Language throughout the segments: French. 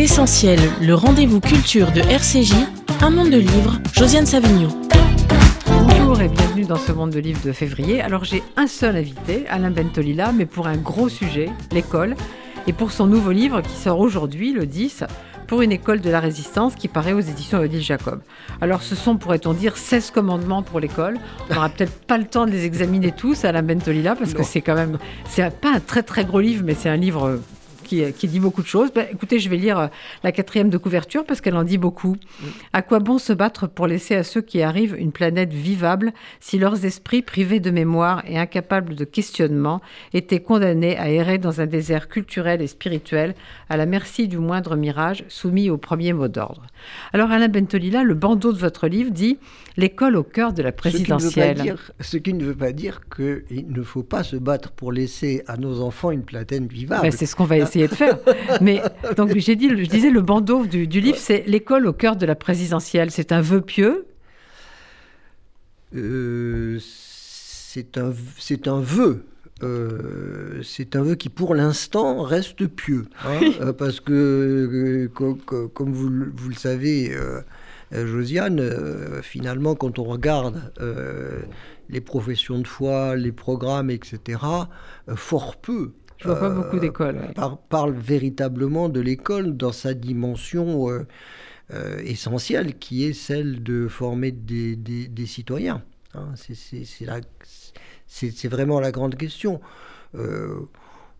Essentiel, le rendez-vous culture de RCJ, un monde de livres, Josiane Savigno. Bonjour et bienvenue dans ce monde de livres de février. Alors j'ai un seul invité, Alain Bentolila, mais pour un gros sujet, l'école, et pour son nouveau livre qui sort aujourd'hui, le 10, pour une école de la résistance qui paraît aux éditions Odile Jacob. Alors ce sont, pourrait-on dire, 16 commandements pour l'école. On n'aura peut-être pas le temps de les examiner tous à la Bentolila parce que c'est quand même, c'est pas un très très gros livre, mais c'est un livre qui, dit beaucoup de choses. Ben, écoutez, je vais lire euh, la quatrième de couverture parce qu'elle en dit beaucoup. À quoi bon se battre pour laisser à ceux qui arrivent une planète vivable si leurs esprits privés de mémoire et incapables de questionnement étaient condamnés à errer dans un désert culturel et spirituel à la merci du moindre mirage soumis au premier mot d'ordre? Alors Alain Bentolila, le bandeau de votre livre dit l'école au cœur de la présidentielle. Ce qui ne veut pas dire, qu'il ne faut pas se battre pour laisser à nos enfants une planète vivable. Ben, c'est ce qu'on va essayer de faire. Mais donc j'ai dit, je disais le bandeau du, livre, c'est l'école au cœur de la présidentielle. C'est un vœu pieux? Euh, c'est un, c'est un vœu. Euh, c'est un vœu qui, pour l'instant, reste pieux. Hein, euh, parce que, comme vous, vous, le savez, Josiane, finalement, quand on regarde les professions de foi, les programmes, etc., fort peu je vois pas beaucoup d'écoles. parle véritablement de l'école dans sa dimension euh, euh, essentielle, qui est celle de former des, des, citoyens. Hein. c'est vraiment la grande question. Euh,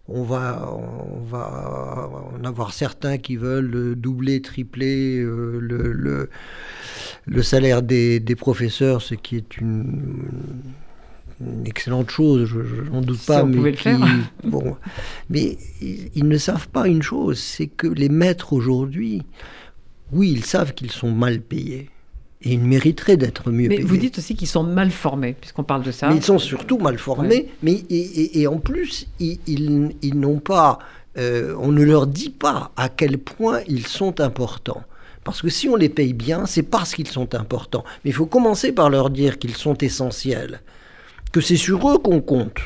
on va, on va en avoir certains qui veulent doubler, tripler le, le, le, salaire des, des professeurs, ce qui est une une excellente chose, je n'en doute pas. mais, le faire. bon, mais ils, ne savent pas une chose, c'est que les maîtres aujourd'hui, oui, ils savent qu'ils sont mal payés. Et ils mériteraient d'être mieux payés. Mais vous dites aussi qu'ils sont mal formés, puisqu'on parle de ça. Mais ils sont surtout mal formés, mais et, en plus, ils, ils, n'ont pas, euh, on ne leur dit pas à quel point ils sont importants. Parce que si on les paye bien, c'est parce qu'ils sont importants. Mais il faut commencer par leur dire qu'ils sont essentiels que c'est sur eux qu'on compte.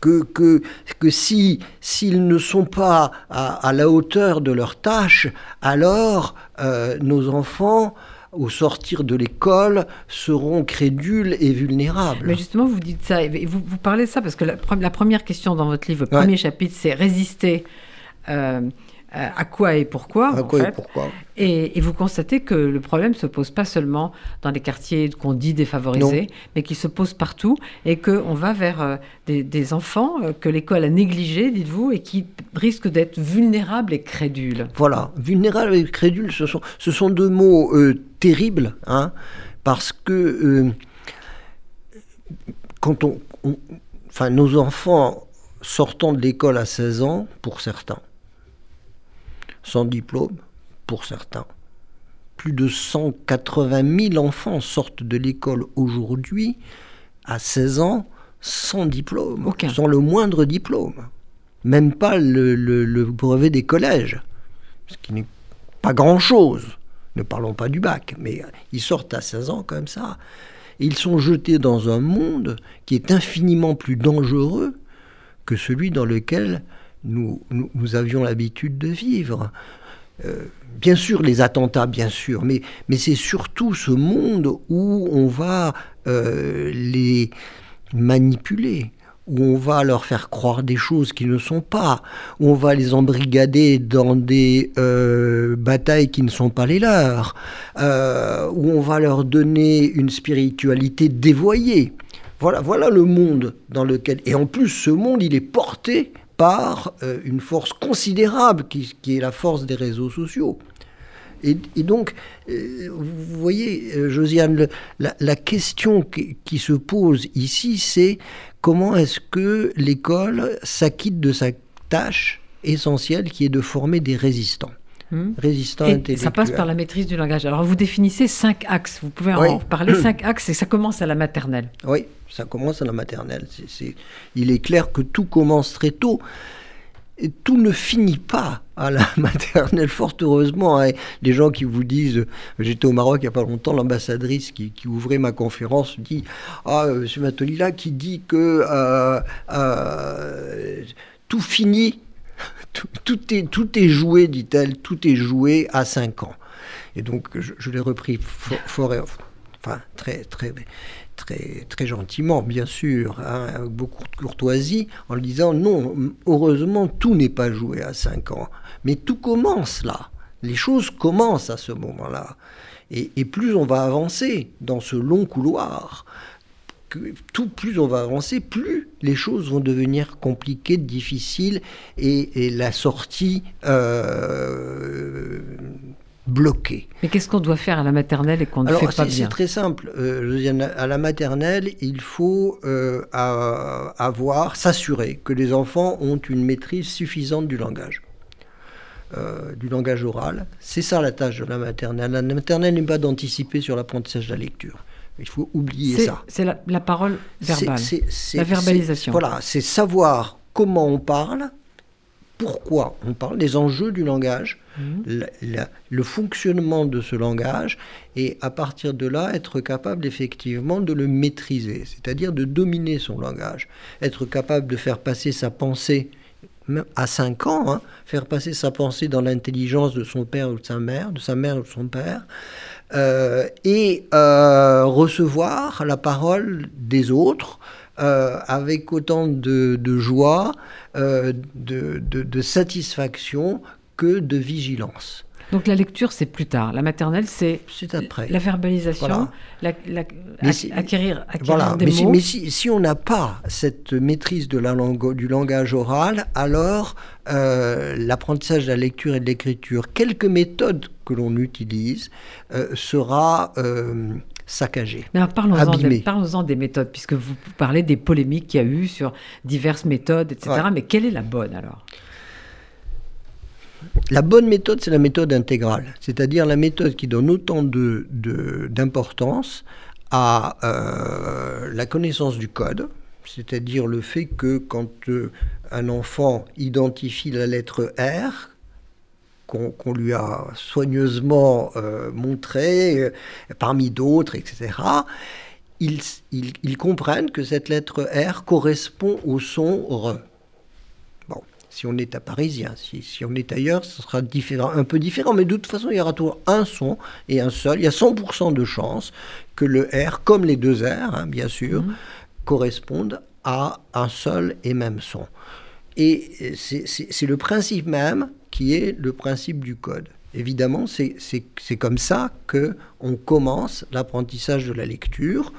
Que, que, que si s'ils ne sont pas à, la hauteur de leur tâche, alors euh, nos enfants au sortir de l'école, seront crédules et vulnérables. Mais justement, vous dites ça, et vous, vous parlez de ça parce que la, première question dans votre livre, le premier chapitre, c'est résister. Euh, euh, à quoi et pourquoi. À quoi et pourquoi. Et, vous constatez que le problème ne se pose pas seulement dans les quartiers qu'on dit défavorisés, mais qu'il se pose partout et qu'on va vers euh, des, enfants euh, que l'école a négligés, dites-vous, et qui risquent d'être vulnérables et crédules. Voilà, vulnérables et crédules, ce sont, ce sont deux mots terribles, hein, parce que quand on, Enfin, nos enfants sortant de l'école à 16 ans, pour certains, sans diplôme, pour certains. Plus de 180 000 enfants sortent de l'école aujourd'hui, à 16 ans, sans diplôme, sans le moindre diplôme. Même pas le, brevet des collèges, ce qui n'est pas grand-chose. Ne parlons pas du bac, mais ils sortent à 16 ans comme ça. ils sont jetés dans un monde qui est infiniment plus dangereux que celui dans lequel nous, nous, avions l'habitude de vivre. Euh, bien sûr, les attentats, bien sûr, mais, mais c'est surtout ce monde où on va euh, les manipuler, où on va leur faire croire des choses qui ne sont pas, où on va les embrigader dans des euh, batailles qui ne sont pas les leurs, où on va leur donner une spiritualité dévoyée. Voilà, voilà le monde dans lequel... Et en plus, ce monde, il est porté par euh, une force considérable qui, est la force des réseaux sociaux. Et, donc, euh, vous voyez, euh, Josiane, la, question qui, se pose ici, c'est comment est-ce que l'école s'acquitte de sa tâche essentielle qui est de former des résistants. Hmm. Résistants et Ça passe par la maîtrise du langage. Alors vous définissez cinq axes, vous pouvez en parler, cinq axes, et ça commence à la maternelle. Oui, ça commence à la maternelle. il est clair que tout commence très tôt. Et tout ne finit pas à la maternelle, fort heureusement. Hein. Les gens qui vous disent, j'étais au Maroc il n'y a pas longtemps, l'ambassadrice qui, ouvrait ma conférence dit, ah, M. Matolila qui dit que euh, euh, tout finit tout est, tout est joué, dit-elle, tout est joué à 5 ans. Et donc, je, l'ai repris fort, enfin, très, très, très, très gentiment, bien sûr, hein, avec beaucoup de courtoisie, en disant non, heureusement, tout n'est pas joué à 5 ans, mais tout commence là. Les choses commencent à ce moment-là. Et, plus on va avancer dans ce long couloir, tout plus on va avancer, plus les choses vont devenir compliquées, difficiles, et, la sortie euh, bloquée. Mais qu'est-ce qu'on doit faire à la maternelle et qu'on ne fait pas bien C'est très simple. Euh, à la maternelle, il faut euh, avoir, s'assurer que les enfants ont une maîtrise suffisante du langage. Euh, du langage oral. C'est ça la tâche de la maternelle. La maternelle n'est pas d'anticiper sur l'apprentissage de la lecture. Il faut oublier ça. C'est la, parole verbale, la verbalisation. Voilà, c'est savoir comment on parle, pourquoi on parle, les enjeux du langage, mhm. le fonctionnement de ce langage, et à partir de là, être capable effectivement de le maîtriser, c'est-à-dire de dominer son langage, être capable de faire passer sa pensée à 5 ans, hein, faire passer sa pensée dans l'intelligence de son père ou de sa mère, de sa mère ou de son père, et euh, recevoir la parole des autres euh, avec autant de, joie, de, satisfaction que de vigilance. Donc la lecture, c'est plus tard. La maternelle, c'est après. La verbalisation, la, acquérir, des mais mots. mais si, on n'a pas cette maîtrise de la langue, du langage oral, alors euh, l'apprentissage de la lecture et de l'écriture, quelque méthode que l'on utilise, euh, sera euh, saccagé. Parlons-en des, méthodes, puisque vous parlez des polémiques qu'il y a eu sur diverses méthodes, etc. Mais quelle est la bonne alors? La bonne méthode, c'est la méthode intégrale, c'est-à-dire la méthode qui donne autant d'importance à euh, la connaissance du code, c'est-à-dire le fait que quand euh, un enfant identifie la lettre R, qu'on lui a soigneusement euh, montré, parmi d'autres, etc., ils, comprennent que cette lettre R correspond au son R si on est à Parisien. Si, si, on est ailleurs, ce sera différent, un peu différent, mais de toute façon, il y aura toujours un son et un seul. Il y a 100% de chances que le R, comme les deux R, hein, bien sûr, mhm. correspondent à un seul et même son. Et c'est le principe même qui est le principe du code. Évidemment, c'est comme ça que on commence l'apprentissage de la lecture,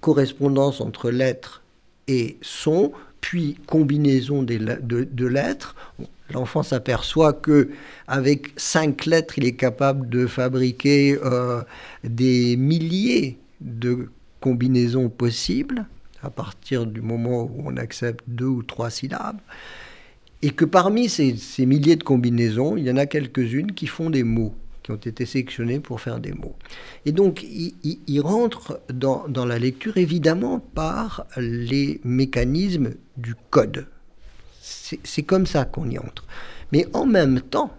correspondance entre lettres et sons, puis combinaison de, lettres. L'enfant s'aperçoit que avec cinq lettres, il est capable de fabriquer euh, des milliers de combinaisons possibles à partir du moment où on accepte deux ou trois syllabes. Et que parmi ces milliers de combinaisons, il y en a quelques-unes qui font des mots qui ont été sélectionnés pour faire des mots. Et donc, il, rentre dans, la lecture évidemment par les mécanismes du code. C'est comme ça qu'on y entre. Mais en même temps,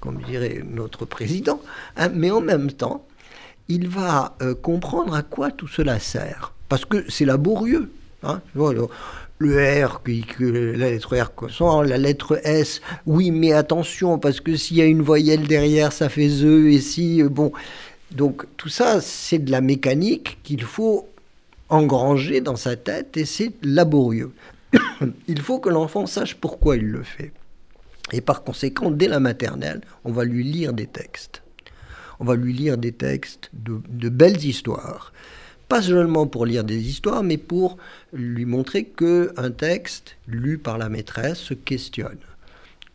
comme dirait notre président, hein, mais en même temps, il va euh, comprendre à quoi tout cela sert. Parce que c'est laborieux. Hein le R, la lettre R la lettre S, oui, mais attention, parce que s'il y a une voyelle derrière, ça fait ZE, et si, euh, bon. Donc tout ça, c'est de la mécanique qu'il faut engranger dans sa tête, et c'est laborieux. il faut que l'enfant sache pourquoi il le fait. Et par conséquent, dès la maternelle, on va lui lire des textes. On va lui lire des textes de belles histoires pas seulement pour lire des histoires, mais pour lui montrer que un texte lu par la maîtresse se questionne,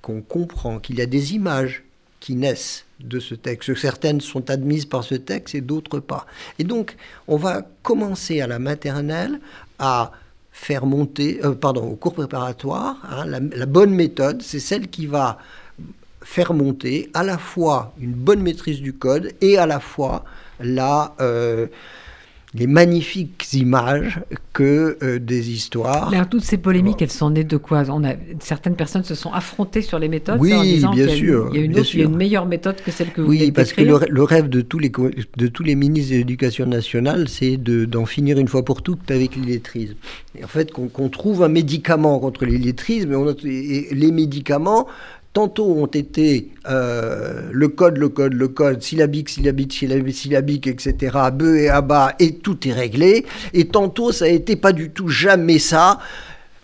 qu'on comprend qu'il y a des images qui naissent de ce texte. Certaines sont admises par ce texte et d'autres pas. Et donc, on va commencer à la maternelle à faire monter, euh, pardon, au cours préparatoire, hein, la, bonne méthode, c'est celle qui va faire monter à la fois une bonne maîtrise du code et à la fois la... Euh, les magnifiques images que euh, des histoires. Alors, toutes ces polémiques, elles sont nées de quoi? On a, Certaines personnes se sont affrontées sur les méthodes oui, en disant bien sûr, il y, a une, autre, une meilleure méthode que celle que vous Oui, parce que le, rêve de tous les, de tous les ministres de l'Éducation nationale, c'est d'en finir une fois pour toutes avec l'illettrisme. Et en fait, qu'on trouve un médicament contre l'illettrisme, on les médicaments tantôt ont été euh, le code, le code, le code, syllabique, syllabique, syllabique, syllabique, etc., be et abat, et tout est réglé. Et tantôt, ça a été pas du tout jamais ça.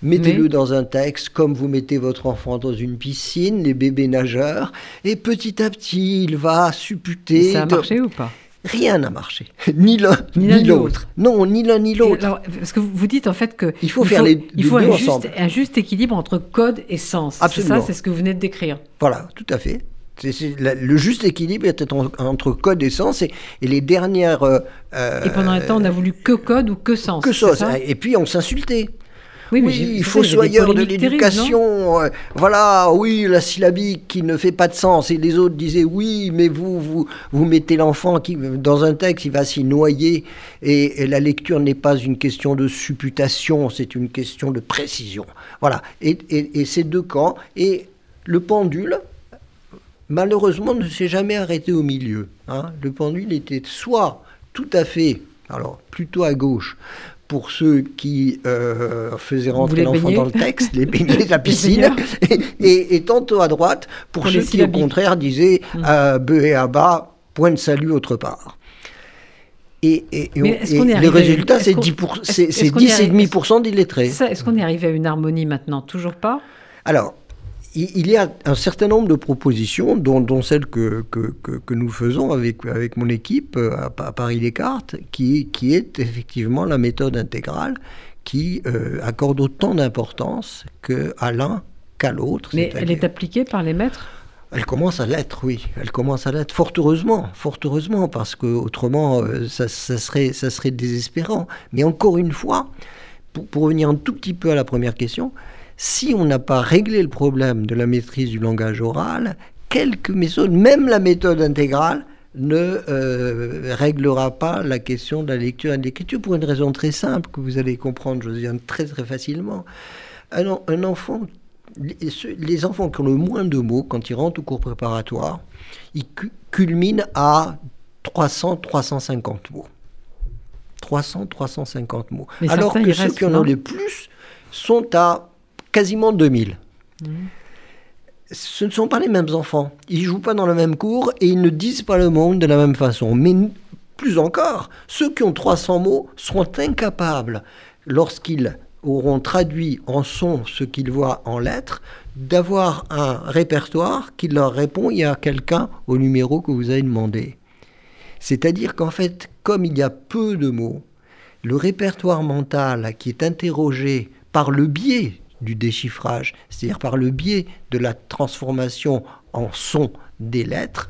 Mettez-le dans un texte, comme vous mettez votre enfant dans une piscine, les bébés nageurs, et petit à petit, il va supputer. ça a marché ou pas? Rien n'a marché, ni l'un ni, l'autre. Non, ni l'un ni l'autre. Parce que vous dites en fait que il faut faire les, il faut un, juste, un, juste, équilibre entre code et sens. C'est ça, c'est ce que vous venez de décrire. Voilà, tout à fait. le juste équilibre est entre, code et sens et, les dernières. Euh, et pendant un temps, on a voulu que code ou que sens. Que sens. Et puis on s'insultait. Oui, il faut soyeur de l'éducation. Euh, voilà, oui, la syllabique qui ne fait pas de sens. Et les autres disaient oui, mais vous, vous, vous mettez l'enfant qui, dans un texte, il va s'y noyer. Et, la lecture n'est pas une question de supputation, c'est une question de précision. Voilà. Et, et, ces deux camps. Et le pendule, malheureusement, ne s'est jamais arrêté au milieu. Hein. Le pendule était soit tout à fait, alors plutôt à gauche, pour ceux qui euh, faisaient rentrer l'enfant dans le texte, les baignets de la piscine, et, tantôt à droite pour, ceux qui, au contraire, disaient mmh. euh, et bas, point de salut autre part. Et, et, le résultat, c'est 10,5% d'illettrés. Est-ce qu'on est arrivé à une harmonie maintenant? Toujours pas? Alors, il y a un certain nombre de propositions, dont, celle que, que, nous faisons avec, avec mon équipe euh, à, Paris-Descartes, qui, qui est effectivement la méthode intégrale qui euh, accorde autant d'importance qu'à l'un qu'à l'autre. Mais elle est appliquée par les maîtres? Elle commence à l'être, oui. Elle commence à l'être, fort heureusement, fort heureusement, parce que autrement, euh, ça, ça, serait, ça serait désespérant. Mais encore une fois, pour, pour revenir un tout petit peu à la première question, si on n'a pas réglé le problème de la maîtrise du langage oral, quelques méthodes, même la méthode intégrale, ne euh, réglera pas la question de la lecture et de l'écriture pour une raison très simple que vous allez comprendre, Josiane, très très facilement. Un, un enfant, les, enfants qui ont le moins de mots quand ils rentrent au cours préparatoire, ils culminent à 300-350 mots. 300-350 mots. Alors que ceux qui en ont le plus sont à quasiment 2000. Ce ne sont pas les mêmes enfants. Ils jouent pas dans le même cours et ils ne disent pas le monde de la même façon. Mais plus encore, ceux qui ont 300 mots seront incapables, lorsqu'ils auront traduit en son ce qu'ils voient en lettres, d'avoir un répertoire qui leur répond il y a quelqu'un au numéro que vous avez demandé. C'est-à-dire qu'en fait, comme il y a peu de mots, le répertoire mental qui est interrogé par le biais du déchiffrage, c'est-à-dire par le biais de la transformation en son des lettres,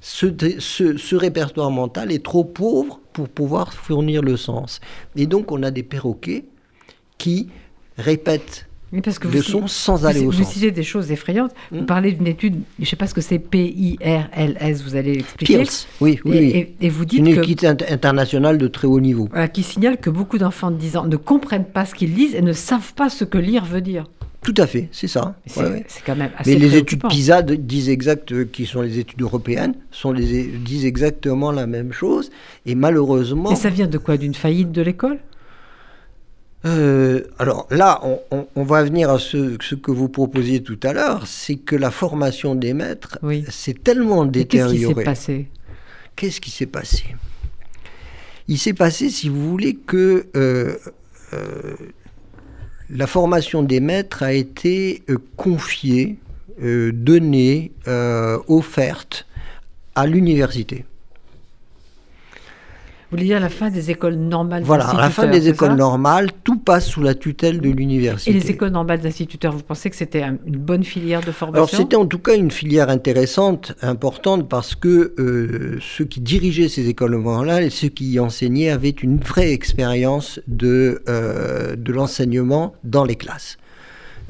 ce, répertoire mental est trop pauvre pour pouvoir fournir le sens. Et donc on a des perroquets qui répètent parce que le son sans aller au sens. Vous citez des choses effrayantes. Vous hmm. parlez d'une étude, je ne sais pas ce que c'est, P-I-R-L-S, vous allez l'expliquer. oui, oui. Et, vous dites Une étude internationale de très haut niveau. qui signale que beaucoup d'enfants de 10 ans ne comprennent pas ce qu'ils lisent et ne savent pas ce que lire veut dire. Tout à fait, c'est ça. C'est quand même assez Mais les études PISA disent exact, qui sont les études européennes, sont les, disent exactement la même chose. Et malheureusement. Et ça vient de quoi? D'une faillite de l'école? Euh, alors là, on, va venir à ce, que vous proposiez tout à l'heure, c'est que la formation des maîtres s'est tellement détériorée. Qu'est-ce qui s'est passé? Qu'est-ce qui s'est passé? Il s'est passé, si vous voulez, que euh, euh, la formation des maîtres a été confiée, donnée, offerte à l'université. Vous voulez dire la fin des écoles normales Voilà, à la fin des écoles normales, tout passe sous la tutelle de l'université. Et les écoles normales d'instituteurs, vous pensez que c'était une bonne filière de formation Alors c'était en tout cas une filière intéressante, importante, parce que euh, ceux qui dirigeaient ces écoles normales et ceux qui y enseignaient avaient une vraie expérience de, euh, de l'enseignement dans les classes.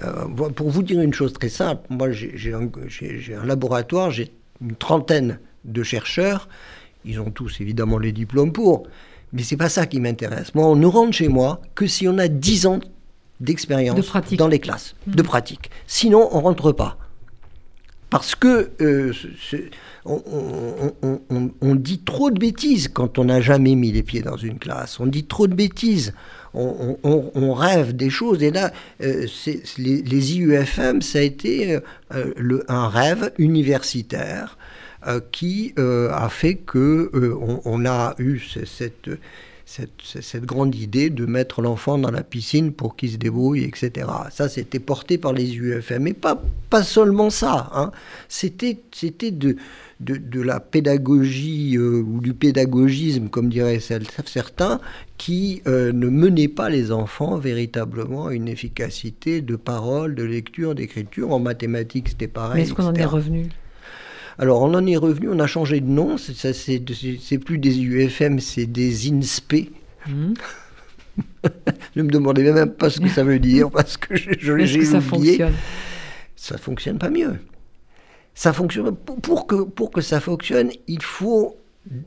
Euh, pour vous dire une chose très simple, moi j'ai un, un laboratoire, j'ai une trentaine de chercheurs ils ont tous évidemment les diplômes pour. Mais c'est pas ça qui m'intéresse. Moi, on ne rentre chez moi que si on a 10 ans d'expérience dans les classes, mmh. de pratique. Sinon, on rentre pas. Parce que euh, on, dit trop de bêtises quand on n'a jamais mis les pieds dans une classe. On dit trop de bêtises on, rêve des choses. Et là, les, les, IUFM, ça a été le, un rêve universitaire qui a fait que on, a eu cette cette, grande idée de mettre l'enfant dans la piscine pour qu'il se débrouille, etc. Ça, c'était porté par les UFM. Mais pas, pas seulement ça. Hein. C'était, c'était de, de, la pédagogie euh, ou du pédagogisme, comme diraient certains, qui euh, ne menait pas les enfants véritablement à une efficacité de parole, de lecture, d'écriture. En mathématiques, c'était pareil. Mais est-ce qu'on en est revenu? Alors on en est revenu, on a changé de nom, c'est plus des UFM, c'est des INSPE. Mmh. ne me demandez même pas ce que ça veut dire parce que j'ai oublié. Ça fonctionne? Ça fonctionne pas mieux. Ça fonctionne pour que pour que ça fonctionne, il faut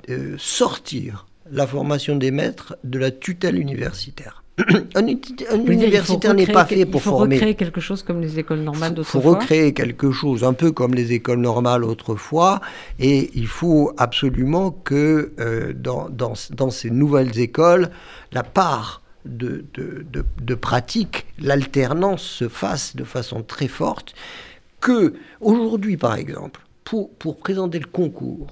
euh, sortir la formation des maîtres de la tutelle universitaire. un, universitaire n'est pas fait pour former. Il faut recréer quelque chose comme les écoles normales d'autrefois. Il faut recréer quelque chose un peu comme les écoles normales autrefois. Et il faut absolument que euh, dans, dans, dans, ces nouvelles écoles, la part de, de, de, pratique, l'alternance se fasse de façon très forte. Que aujourd'hui, par exemple, pour, pour présenter le concours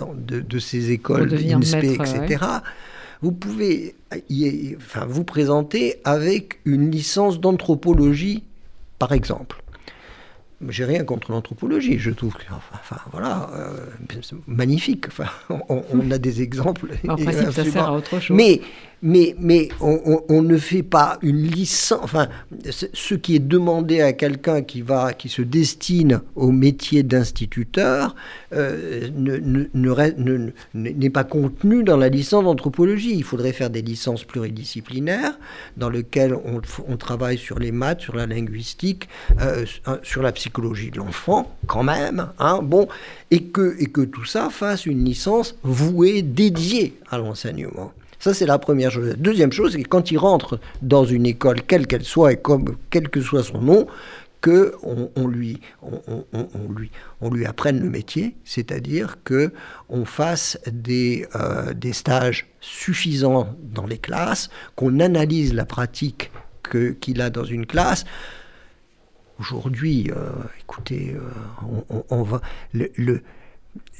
de, de, ces écoles, INSPE, etc., vous pouvez enfin, vous présenter avec une licence d'anthropologie, par exemple. J'ai rien contre l'anthropologie, je trouve que, enfin, voilà, euh, magnifique. Enfin, on, a des exemples. En principe, ça sert à autre chose. Mais mais, on, ne fait pas une licence. Enfin, ce qui est demandé à quelqu'un qui, qui se destine au métier d'instituteur euh, n'est pas contenu dans la licence d'anthropologie. Il faudrait faire des licences pluridisciplinaires dans lesquelles on, travaille sur les maths, sur la linguistique, euh, sur la psychologie de l'enfant, quand même. Hein, bon, et que tout ça fasse une licence vouée, dédiée à l'enseignement. Ça, c'est la première chose. La deuxième chose, c'est quand il rentre dans une école, quelle qu'elle soit et comme, quel que soit son nom, que on, lui, on, lui, on lui apprenne le métier, c'est-à-dire que on fasse des, euh, des stages suffisants dans les classes, qu'on analyse la pratique qu'il a dans une classe. Aujourd'hui, euh, écoutez, euh, on, va le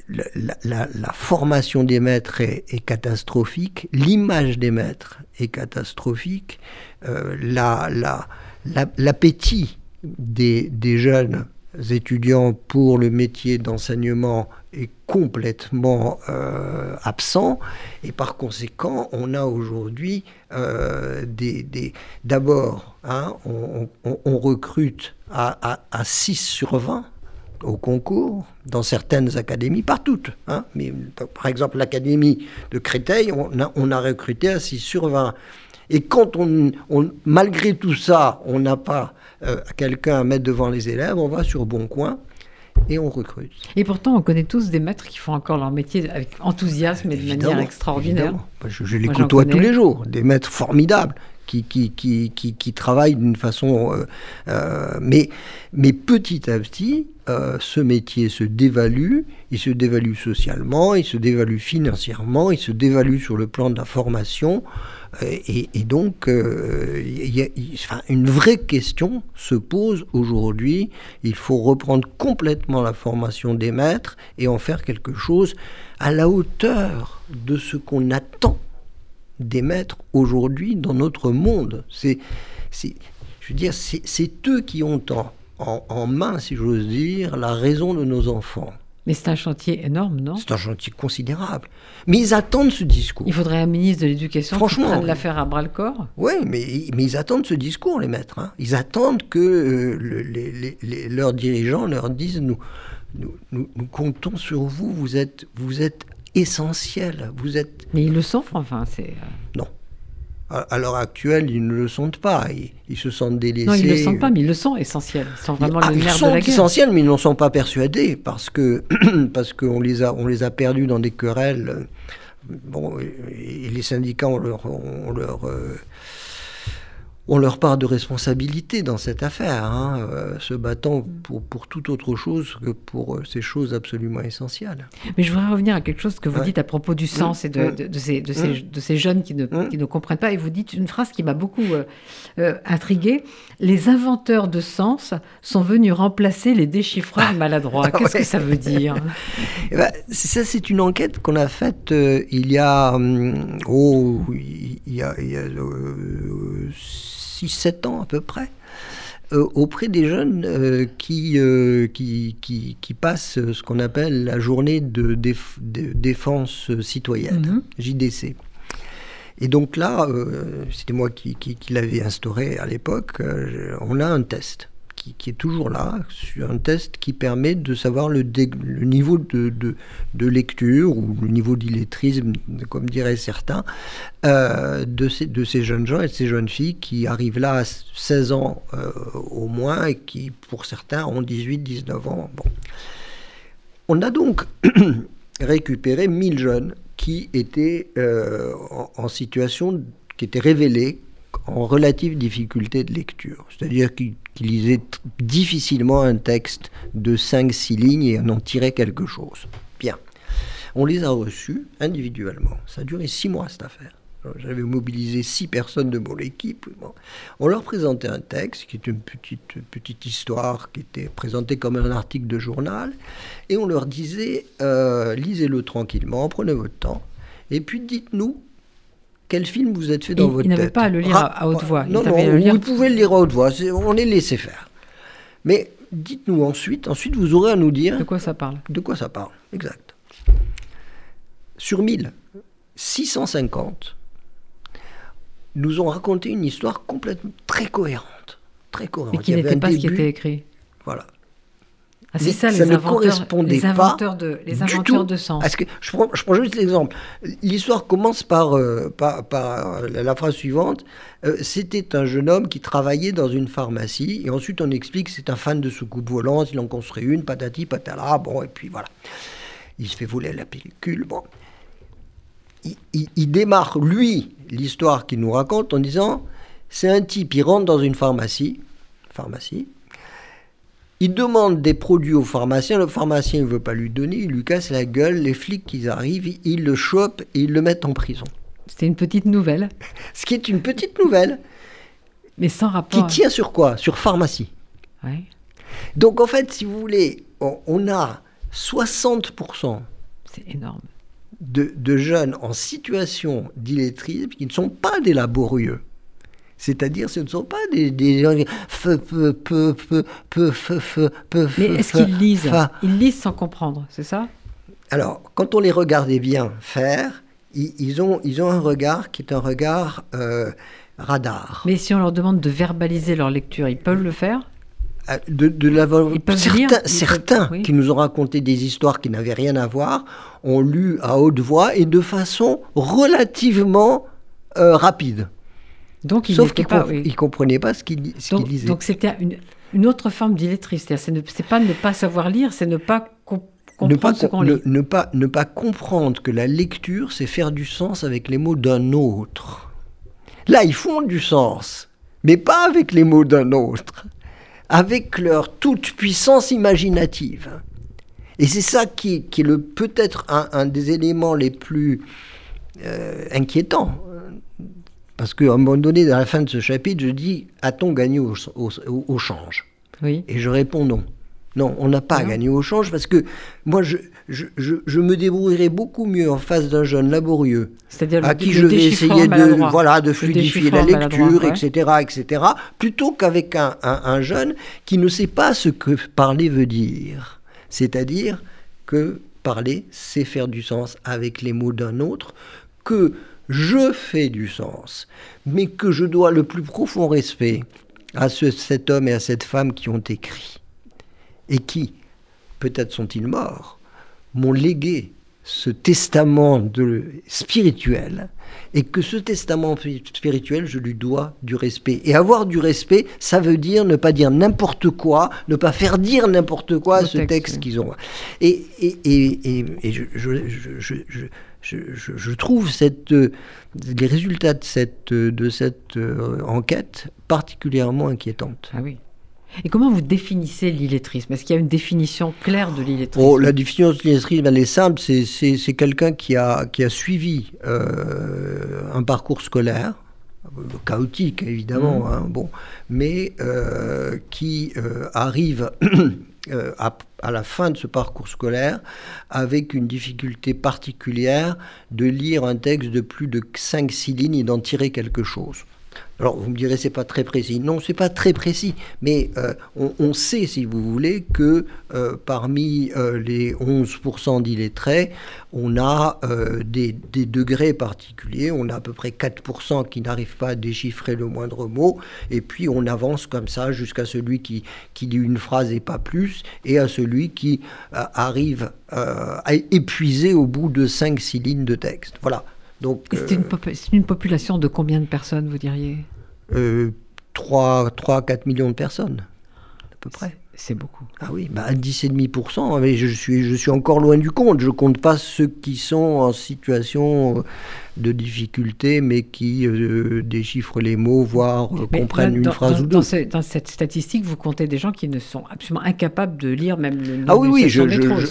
la, formation des maîtres est, catastrophique, l'image des maîtres est catastrophique, euh, l'appétit des, jeunes étudiants pour le métier d'enseignement est complètement euh, absent. Et par conséquent on a aujourd'hui euh, des, d'abord hein, on, recrute à, à 6 sur 20 au concours dans certaines académies, pas toutes. Hein, mais par exemple, l'académie de Créteil, on a, on a, recruté à 6 sur 20. Et quand on, malgré tout ça, on n'a pas euh, quelqu'un à mettre devant les élèves, on va sur Bon Coin et on recrute. Et pourtant, on connaît tous des maîtres qui font encore leur métier avec enthousiasme et de manière extraordinaire. Je, les côtoie tous les jours, des maîtres formidables qui, qui, qui, qui, travaillent d'une façon... Euh, euh, mais, mais petit à petit, euh, ce métier se dévalue, il se dévalue socialement, il se dévalue financièrement, il se dévalue sur le plan de la formation. Et, donc, une vraie question se pose aujourd'hui. Il faut reprendre complètement la formation des maîtres et en faire quelque chose à la hauteur de ce qu'on attend des maîtres aujourd'hui dans notre monde. C'est, je veux dire, c'est eux qui ont en, en, main, si j'ose dire, la raison de nos enfants. Mais c'est un chantier énorme, non? C'est un chantier considérable. Mais ils attendent ce discours. Il faudrait un ministre de l'Éducation qui prenne l'affaire à bras-le-corps Oui, mais, mais ils attendent ce discours, les maîtres. Hein. Ils attendent que euh, les, leurs dirigeants leur disent nous, nous, nous, nous, comptons sur vous, vous êtes, vous êtes essentiel. Vous êtes. Mais ils le sentent, enfin, c'est. Euh, non. À, l'heure actuelle, ils ne le sentent pas. Ils, se sentent délaissés. Non, ils ne le sentent pas, mais ils le sont essentiels. Ils sont vraiment ah, le nerf de la guerre. essentiels, mais ils n'en sont pas persuadés parce que parce qu'on les a on les a perdus dans des querelles. Bon, et les syndicats, on leur, on leur, euh, ont leur part de responsabilité dans cette affaire, hein, euh, se battant pour, pour toute autre chose que pour euh, ces choses absolument essentielles. Mais je voudrais revenir à quelque chose que vous Ouais. dites à propos du sens et de, Mm. de- de ces, de, ces, de ces jeunes qui ne, Mm. qui ne comprennent pas. Et vous dites une phrase qui m'a beaucoup euh, euh, intriguée. Les inventeurs de sens sont venus remplacer les déchiffreurs maladroits. Qu'est-ce Ouais. que ça veut dire? Eh ben, ça, c'est une enquête qu'on a faite il y a, hum, oh, il y a, il y a 6-7 ans à peu près, euh, auprès des jeunes euh, qui, euh, qui, qui, qui passent ce qu'on appelle la journée de, déf- de défense citoyenne, Mhm. JDC. Et donc là, euh, c'était moi qui, qui, l'avais instauré à l'époque, on a un test qui, est toujours là, sur un test qui permet de savoir le, niveau de, lecture ou le niveau d'illettrisme, comme diraient certains, euh, de, ces, jeunes gens et de ces jeunes filles qui arrivent là à 16 ans euh, au moins et qui, pour certains, ont 18, 19 ans. Bon. On a donc récupéré 1000 jeunes qui étaient euh, en situation, qui étaient révélés en relative difficulté de lecture. C'est-à-dire qu'ils qu'ils lisaient t- difficilement un texte de 5-6 lignes et en en tiraient quelque chose. Bien. On les a reçus individuellement. Ça a duré 6 mois cette affaire. J'avais mobilisé six personnes de mon équipe. On leur présentait un texte qui était une petite, petite histoire qui était présentée comme un article de journal. Et on leur disait euh, lisez-le tranquillement, prenez votre temps. Et puis dites-nous quel film vous êtes fait dans Il- votre il tête. n'avait pas à le lire à- à haute voix. Il Non, non, savait le lire- vous pouvez le lire à haute voix. On les laissait faire. Mais dites-nous ensuite, ensuite vous aurez à nous dire De quoi ça parle? De quoi ça parle Exact. Sur 1000, 650 nous ont raconté une histoire complètement très cohérente. Très cohérente. Et qui Il n'était pas ce qui était écrit. Voilà. Ah, c'est Mais ça, ça les ne inventeurs, correspondait les pas inventeurs de, les du inventeurs tout de sens. Parce que je prends, je prends juste l'exemple. L'histoire commence par, euh, par, par, euh, la, phrase suivante. Euh, C'était un jeune homme qui travaillait dans une pharmacie. Et ensuite, on explique que c'est un fan de soucoupe volante. Il en construit une, patati, patala. Bon, et puis voilà. Il se fait voler la pellicule. Bon. Il, il- il démarre, lui, l'histoire qu'il nous raconte en disant c'est un type, il rentre dans une pharmacie. Pharmacie. Il demande des produits au pharmacien, le pharmacien ne veut pas lui donner, il lui casse la gueule, les flics ils arrivent, ils- le chopent et ils le mettent en prison. C'était une petite nouvelle, Ce qui est une petite nouvelle mais sans qui rapport. tient sur quoi? Sur pharmacie. Ouais. Donc en fait, si vous voulez, on, on a 60% C'est énorme. de, de jeunes en situation d'illettrisme qui ne sont pas des laborieux. C'est-à-dire, ce ne sont pas des, des gens Mais est-ce qu'ils lisent. Ils lisent sans comprendre, c'est ça? Alors, quand on les regardait bien faire, ils, ils ont, ils ont un regard qui est un regard euh, radar. Mais si on leur demande de verbaliser leur lecture, ils peuvent le faire? Euh, De, la, certains certains oui. qui nous ont raconté des histoires qui n'avaient rien à voir ont lu à haute voix et de façon relativement euh, rapide. Donc ils Sauf pas. comp- oui. pas ce qu'ils ce qu'ils Donc c'était une, une autre forme d'illettrisme. C'est ne- pas ne pas savoir lire, c'est ne pas com- ne pas, comprendre ce qu'on ne, lit. ne pas, ne pas comprendre que la lecture, c'est faire du sens avec les mots d'un autre. Là, ils font du sens, mais pas avec les mots d'un autre, avec leur toute puissance imaginative. Et c'est ça qui, qui est peut-être un, un des éléments les plus euh, inquiétants. Parce qu'à un moment donné, dans la fin de ce chapitre, je dis a-t-on gagné au, au- au change? Oui. et je réponds non. Non, on n'a pas Non. gagné au change parce que moi, je, je, je, je me débrouillerai beaucoup mieux en face d'un jeune laborieux à qui je vais essayer de, voilà, de fluidifier la lecture, ouais. etc., etc., plutôt qu'avec un, un- un jeune qui ne sait pas ce que parler veut dire. C'est-à-dire que parler, c'est faire du sens avec les mots d'un autre, que je fais du sens, mais que je dois le plus profond respect à ce- cet homme et à cette femme qui ont écrit, et qui, peut-être sont-ils morts, m'ont légué ce testament de, spirituel, et que ce testament spirituel, je lui dois du respect. Et avoir du respect, ça veut dire ne pas dire n'importe quoi, ne pas faire dire n'importe quoi à ce texte, qu'ils ont. Et, et, et, et, et je, je, trouve cette, les résultats de cette, de cette enquête particulièrement inquiétantes. Ah oui. Et comment vous définissez l'illettrisme? Est-ce qu'il y a une définition claire de l'illettrisme? Oh, La définition de l'illettrisme, elle est simple. C'est quelqu'un qui a, qui a suivi euh, un parcours scolaire, chaotique évidemment, mmh. hein, bon, mais euh, qui euh, arrive à, à, la fin de ce parcours scolaire avec une difficulté particulière de lire un texte de plus de 5-6 lignes et d'en tirer quelque chose. Alors vous me direz c'est pas très précis. Non, c'est pas très précis, mais euh, on, sait, si vous voulez, que euh, parmi euh, les 11% d'illettrés, on a des, degrés particuliers. On a à peu près 4% qui n'arrivent pas à déchiffrer le moindre mot, et puis on avance comme ça jusqu'à celui qui, qui dit une phrase et pas plus, et à celui qui arrive à épuiser au bout de 5-6 lignes de texte. Voilà. C'est une, euh, une, population de combien de personnes, vous diriez? Euh, 3, 3 4 millions de personnes, à peu près. C'est beaucoup. Ah oui, bah 10,5%, mais je suis, je suis encore loin du compte. Je ne compte pas ceux qui sont en situation de difficulté, mais qui euh, déchiffrent les mots, voire euh, comprennent une phrase ou deux. Dans, cette statistique, vous comptez des gens qui ne sont absolument incapables de lire même le Ah oui, oui, je,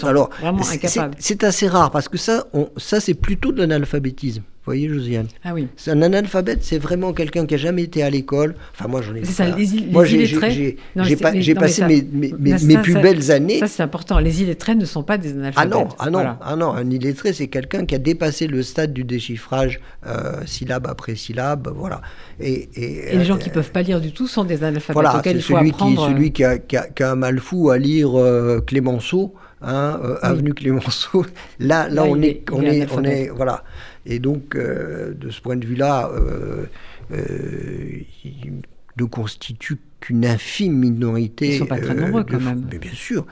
alors, vraiment incapables. C'est assez rare, parce que ça, ça c'est plutôt de l'analphabétisme. Vous voyez, Josiane Ah oui. Un analphabète, c'est vraiment quelqu'un qui a jamais été à l'école. Enfin, moi, j'en ai. C'est ça, les, les moi, j'ai passé mes, mes, mes, plus belles années. Ça, c'est important. Les illettrés ne sont pas des analphabètes. Ah non, ah non, ah non. Un illettré, c'est quelqu'un qui a dépassé le stade du déchiffrage euh, syllabe après syllabe, voilà. Et, et, les gens qui qui peuvent pas lire du tout sont des analphabètes. Voilà, c'est celui, qui, celui qui, a, qui, a, un mal fou à lire euh, Clémenceau. Hein, euh, Avenue Clémenceau. Là, là, on, est, on, est, on est, voilà. Et donc, euh, de ce point de vue-là, euh, euh, il ne constitue qu'une infime minorité. Ils ne sont pas très nombreux quand même. Mais bien sûr.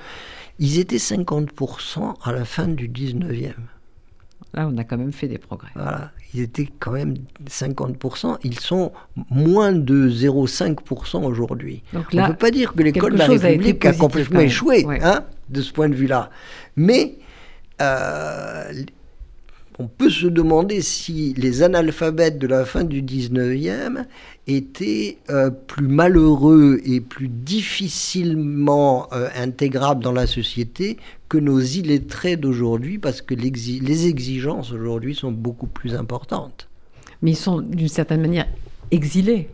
Ils étaient 50% à la fin du 19e. Là, on a quand même fait des progrès. Voilà, ils étaient quand même 50%. Ils sont moins de 0,5% aujourd'hui. on ne peut pas dire que l'école de la République a, complètement échoué hein, de ce point de vue-là. Mais euh, on peut se demander si les analphabètes de la fin du 19e étaient euh, plus malheureux et plus difficilement euh, intégrables dans la société que nos illettrés d'aujourd'hui, parce que les exigences aujourd'hui sont beaucoup plus importantes. Mais ils sont d'une certaine manière exilés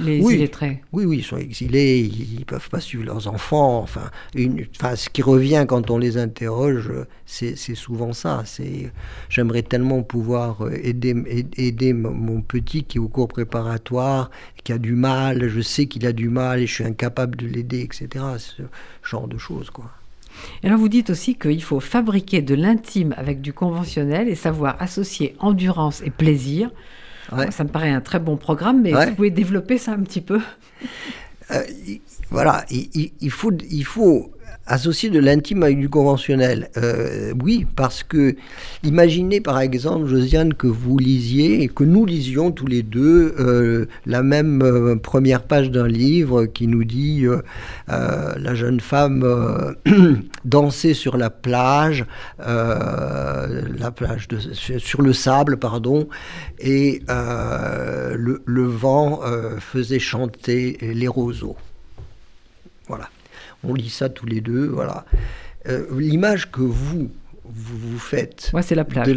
les oui, illettrés. Oui, oui, ils sont exilés, ils ne peuvent pas suivre leurs enfants. Enfin, une, enfin, ce qui revient quand on les interroge, c'est souvent ça. C'est j'aimerais tellement pouvoir euh, aider, aider mon petit qui est au cours préparatoire, qui a du mal, je sais qu'il a du mal et je suis incapable de l'aider, etc. Ce genre de choses, quoi. Et alors vous dites aussi qu'il faut fabriquer de l'intime avec du conventionnel et savoir associer endurance et plaisir ça me paraît un très bon programme, mais vous pouvez développer ça un petit peu? Euh, Voilà, il, faut, il faut associer de l'intime avec du conventionnel. Euh, oui, parce que imaginez par exemple, Josiane, que vous lisiez et que nous lisions tous les deux euh, la même euh, première page d'un livre qui nous dit la jeune femme dansait sur la plage, la plage sur le sable, pardon, et le, vent faisait chanter les roseaux. Voilà on lit ça tous les deux, voilà. Euh, l'image que vous, vous, faites. Moi, c'est la plage.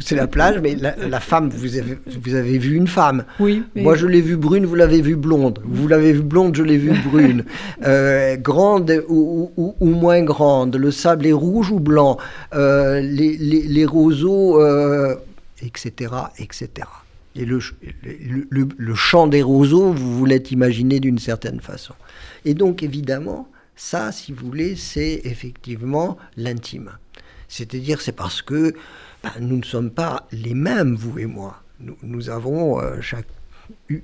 c'est la plage, mais la, femme, vous avez, vous avez vu une femme. Oui. Moi, je l'ai vue brune, vous l'avez vue blonde. Vous l'avez vue blonde, je l'ai vue brune. Euh, grande ou, moins grande. Le sable est rouge ou blanc. Euh, les, les, roseaux, etc., etc. Et le, le, le, chant des roseaux, vous vous l'êtes imaginé d'une certaine façon. Et donc, évidemment, ça, si vous voulez, c'est effectivement l'intime. C'est-à-dire, c'est parce que ben, nous ne sommes pas les mêmes, vous et moi. Nous, avons euh, chaque,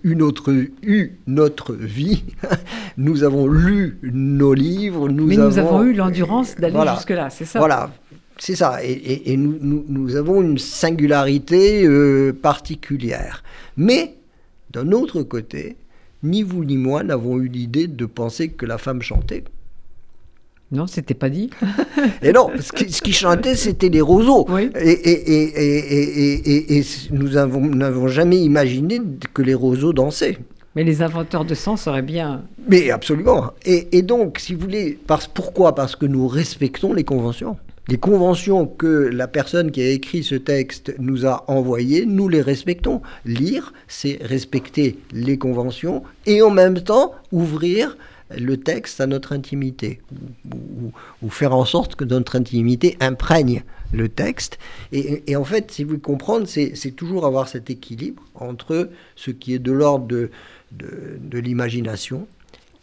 une autre, eu notre vie. nous avons lu nos livres. Nous Mais avons, nous avons eu l'endurance d'aller jusque-là, c'est ça Voilà, c'est ça. Et, nous, nous, avons une singularité euh, particulière. Mais, d'un autre côté, ni vous ni moi n'avons eu l'idée de penser que la femme chantait. Non, c'était pas dit. et non, ce qui, ce qui chantait, c'était les roseaux. Oui. Et, et, et, et, nous n'avons jamais imaginé que les roseaux dansaient. Mais les inventeurs de sens auraient bien. Mais absolument. Et, donc, si vous voulez, parce, pourquoi? Parce que nous respectons les conventions. Les conventions que la personne qui a écrit ce texte nous a envoyées, nous les respectons. Lire, c'est respecter les conventions et en même temps ouvrir le texte à notre intimité, ou, faire en sorte que notre intimité imprègne le texte. Et, en fait, si vous comprendre, c'est toujours avoir cet équilibre entre ce qui est de l'ordre de, de l'imagination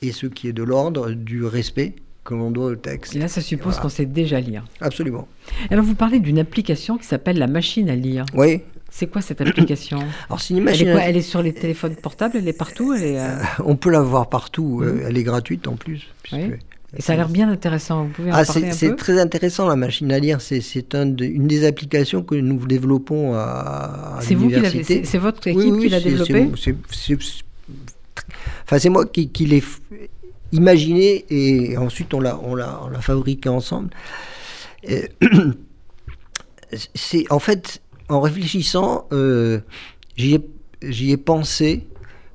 et ce qui est de l'ordre du respect que l'on doit au texte. Et là, ça suppose qu'on sait déjà lire. Absolument. Alors, vous parlez d'une application qui s'appelle la machine à lire. Oui. C'est quoi cette application Alors, c'est une machine. Elle est, elle est, sur les téléphones portables Elle est partout elle est, euh, On peut la voir partout. Euh, mhm. Elle est gratuite en plus. Oui. Et ça a l'air bien intéressant. Vous pouvez en ah, parler un peu C'est très intéressant la machine à lire. C'est un de, une des applications que nous développons à, à l'université. C'est votre équipe oui, oui, qui l'a développée Enfin, c'est moi qui, qui l'ai imaginé et ensuite on l'a, on l'a, on l'a fabriqué ensemble. c'est en fait, en réfléchissant, euh, j'y, ai, pensé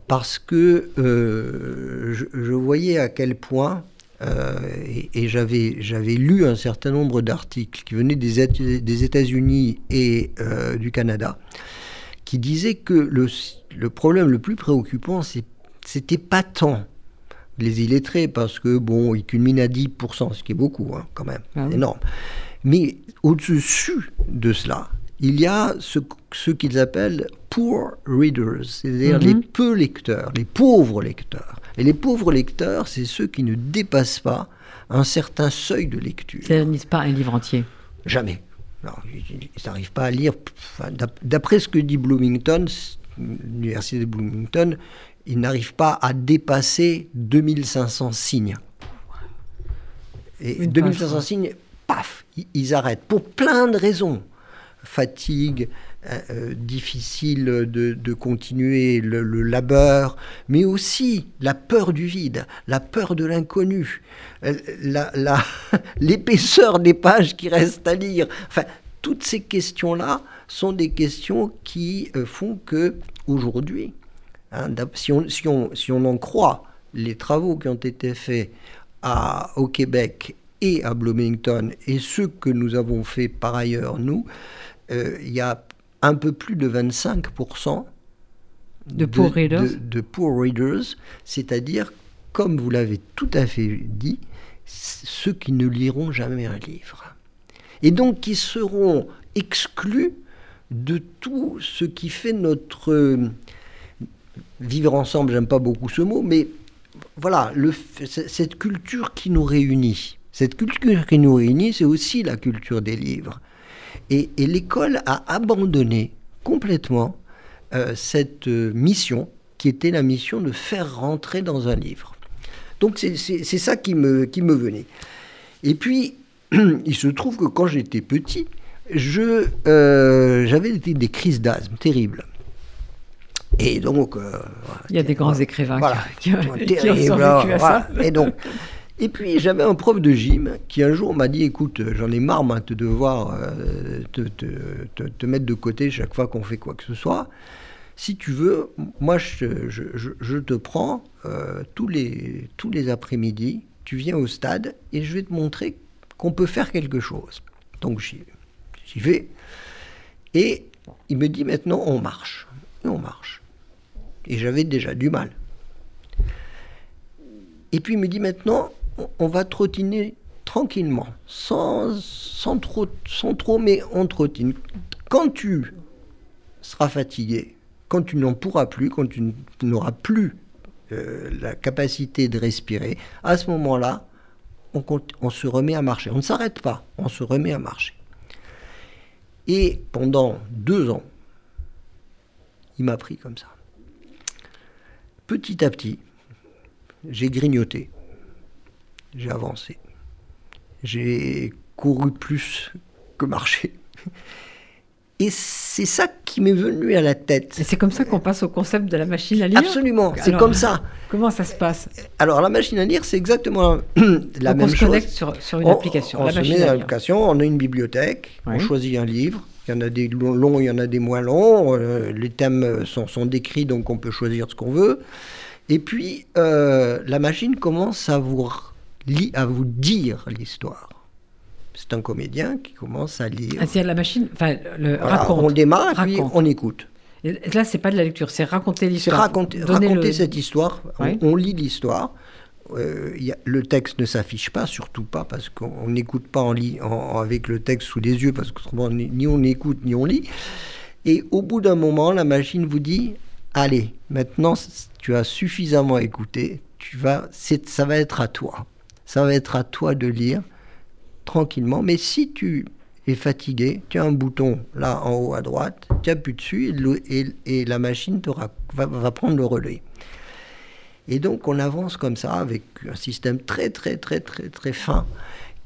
parce que euh, je, je, voyais à quel point, euh, et, et, j'avais, j'avais lu un certain nombre d'articles qui venaient des, des États-Unis et du Canada, qui disaient que le, le problème le plus préoccupant, c'était pas tant les illettrés, parce que, bon, ils culminent à 10%, ce qui est beaucoup, hein, quand même, ah énorme. Mais au-dessus de cela, il y a ce, ce qu'ils appellent poor readers, c'est-à-dire les mhm. peu lecteurs, les pauvres lecteurs. Et les pauvres lecteurs, c'est ceux qui ne dépassent pas un certain seuil de lecture. Ça ne pas un livre entier Jamais. Non, ils n'arrivent pas à lire. D'après ce que dit Bloomington, l'université de Bloomington, ils n'arrivent pas à dépasser 2500 signes. Et 2500 signes, paf, ils arrêtent pour plein de raisons. Fatigue, euh, euh, difficile de, continuer le, labeur, mais aussi la peur du vide, la peur de l'inconnu, euh, l'épaisseur des pages qui restent à lire. Enfin, toutes ces questions-là sont des questions qui font que aujourd'hui, Hein, si, on, si, on, si, on, en croit les travaux qui ont été faits à, au Québec et à Bloomington et ceux que nous avons fait par ailleurs, nous, euh, il y a un peu plus de 25% de, poor readers, de, poor readers c'est-à-dire, comme vous l'avez tout à fait dit, ceux qui ne liront jamais un livre. Et donc qui seront exclus de tout ce qui fait notre vivre ensemble, j'aime pas beaucoup ce mot, mais voilà, le, cette culture qui nous réunit. Cette culture qui nous réunit, c'est aussi la culture des livres. Et, l'école a abandonné complètement euh, cette euh, mission qui était la mission de faire rentrer dans un livre. Donc c'est ça qui me, qui me venait. Et puis, il se trouve que quand j'étais petit, euh, j'avais des crises d'asthme terribles. Et donc. Euh, Il y a des grands écrivains qui, ont vécu à ça. Et donc. Et puis j'avais un prof de gym qui un jour m'a dit écoute, j'en ai marre de euh, te, te, te, mettre de côté chaque fois qu'on fait quoi que ce soit. Si tu veux, moi je, je, je, te prends euh, tous les, tous les après-midi, tu viens au stade et je vais te montrer qu'on peut faire quelque chose. Donc j'y vais. Et il me dit maintenant on marche. Et on marche. Et j'avais déjà du mal. Et puis il me dit maintenant, on va trottiner tranquillement, sans, trop, sans trop, mais on trottine. Quand tu seras fatigué, quand tu n'en pourras plus, quand tu n'auras plus euh, la capacité de respirer, à ce moment-là, on se remet à marcher. On ne s'arrête pas, on se remet à marcher. Et pendant deux ans, il m'a pris comme ça petit à petit, j'ai grignoté, j'ai avancé, j'ai couru plus que marché. Et c'est ça qui m'est venu à la tête. Et c'est comme ça qu'on passe au concept de la machine à lire Absolument, c'est comme ça. Comment ça se passe Alors la machine à lire, c'est exactement la Donc, même on se chose. connecte sur, sur une On- application. On, la se machine met à l'application, on a une bibliothèque, on choisit un livre. Il y en a des lo- longs, il y en a des moins longs. euh, les thèmes sont, sont décrits, donc on peut choisir ce qu'on veut. Et puis, euh, la machine commence à vous, à vous dire l'histoire. C'est un comédien qui commence à lire. Ah, c'est-à-dire la machine, enfin, le Voilà, raconte. on démarre et puis Raconte. on écoute. Et là, c'est pas de la lecture, c'est raconter C'est l'histoire. raconter, Donner raconter le- cette histoire. On- lit l'histoire. Euh, il y a- le texte ne s'affiche pas, surtout pas, parce qu'on on n'écoute pas en lit, en- avec le texte sous les yeux, parce qu'autrement, ni ni on écoute, ni on lit. Et au bout d'un moment, la machine vous dit Allez, maintenant, tu as suffisamment écouté, tu vas, c'est- ça va être à toi. Ça va être à toi de lire tranquillement. Mais si tu es fatigué, tu as un bouton là en haut à droite, tu appuies dessus et, le- et- et la machine te va, va prendre le relais. Et donc on avance comme ça avec un système très très très très très fin